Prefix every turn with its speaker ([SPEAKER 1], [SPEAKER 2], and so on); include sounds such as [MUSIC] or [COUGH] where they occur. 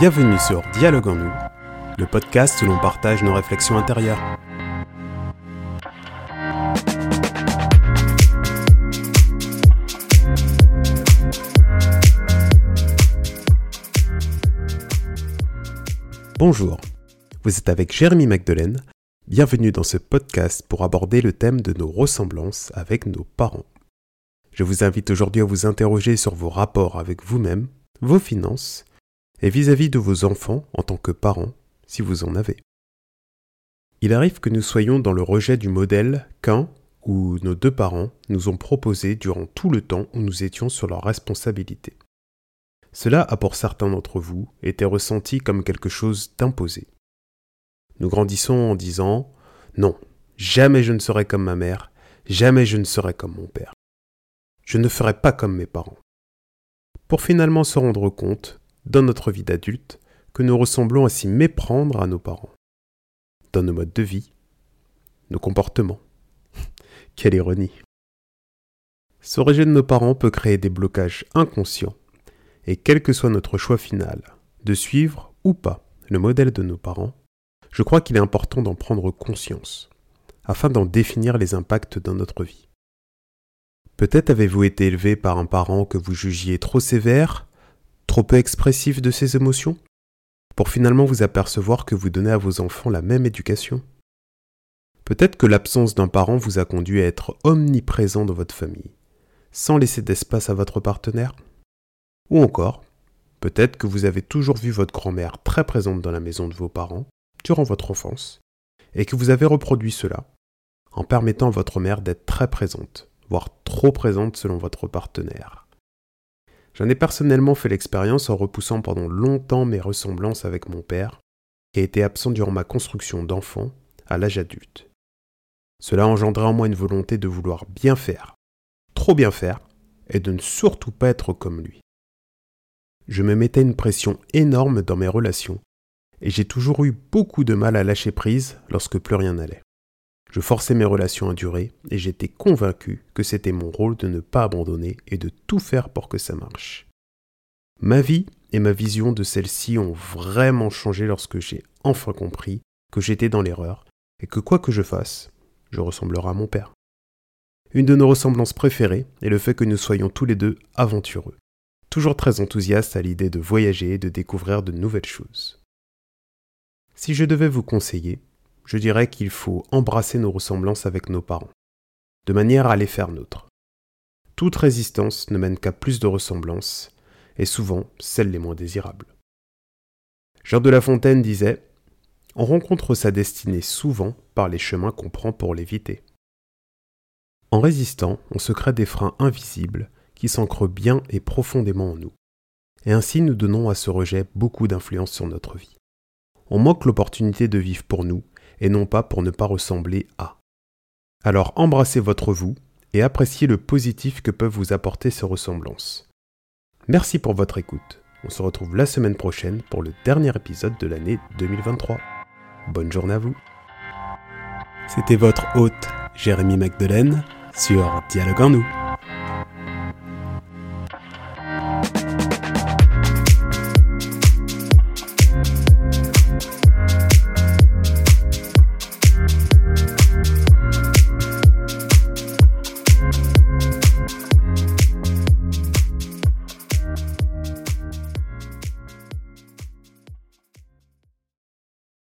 [SPEAKER 1] Bienvenue sur Dialogue en nous, le podcast où l'on partage nos réflexions intérieures. Bonjour, vous êtes avec Jérémy Magdelaine. Bienvenue dans ce podcast pour aborder le thème de nos ressemblances avec nos parents. Je vous invite aujourd'hui à vous interroger sur vos rapports avec vous-même, vos finances et vis-à-vis de vos enfants en tant que parents, si vous en avez. Il arrive que nous soyons dans le rejet du modèle qu'un ou nos deux parents nous ont proposé durant tout le temps où nous étions sur leur responsabilité. Cela a pour certains d'entre vous été ressenti comme quelque chose d'imposé. Nous grandissons en disant Non, jamais je ne serai comme ma mère, jamais je ne serai comme mon père. Je ne ferai pas comme mes parents. Pour finalement se rendre compte dans notre vie d'adulte que nous ressemblons à s'y méprendre à nos parents, dans nos modes de vie, nos comportements. [LAUGHS] Quelle ironie. Ce rejet de nos parents peut créer des blocages inconscients, et quel que soit notre choix final, de suivre ou pas le modèle de nos parents, je crois qu'il est important d'en prendre conscience, afin d'en définir les impacts dans notre vie. Peut-être avez-vous été élevé par un parent que vous jugiez trop sévère, trop peu expressif de ses émotions? Pour finalement vous apercevoir que vous donnez à vos enfants la même éducation. Peut-être que l'absence d'un parent vous a conduit à être omniprésent dans votre famille, sans laisser d'espace à votre partenaire? Ou encore, peut-être que vous avez toujours vu votre grand-mère très présente dans la maison de vos parents durant votre enfance, et que vous avez reproduit cela en permettant à votre mère d'être très présente, voire trop présente selon votre partenaire. J'en ai personnellement fait l'expérience en repoussant pendant longtemps mes ressemblances avec mon père, qui a été absent durant ma construction d'enfant à l'âge adulte. Cela engendrait en moi une volonté de vouloir bien faire, trop bien faire, et de ne surtout pas être comme lui. Je me mettais une pression énorme dans mes relations, et j'ai toujours eu beaucoup de mal à lâcher prise lorsque plus rien n'allait. Je forçais mes relations à durer et j'étais convaincu que c'était mon rôle de ne pas abandonner et de tout faire pour que ça marche. Ma vie et ma vision de celle-ci ont vraiment changé lorsque j'ai enfin compris que j'étais dans l'erreur et que quoi que je fasse, je ressemblerai à mon père. Une de nos ressemblances préférées est le fait que nous soyons tous les deux aventureux, toujours très enthousiastes à l'idée de voyager et de découvrir de nouvelles choses. Si je devais vous conseiller, je dirais qu'il faut embrasser nos ressemblances avec nos parents, de manière à les faire nôtres. Toute résistance ne mène qu'à plus de ressemblances, et souvent celles les moins désirables. Jean de La Fontaine disait On rencontre sa destinée souvent par les chemins qu'on prend pour l'éviter. En résistant, on se crée des freins invisibles qui s'ancrent bien et profondément en nous. Et ainsi nous donnons à ce rejet beaucoup d'influence sur notre vie. On manque l'opportunité de vivre pour nous et non pas pour ne pas ressembler à. Alors embrassez votre vous et appréciez le positif que peuvent vous apporter ces ressemblances. Merci pour votre écoute. On se retrouve la semaine prochaine pour le dernier épisode de l'année 2023. Bonne journée à vous. C'était votre hôte Jérémy Magdelaine sur Dialogue en nous.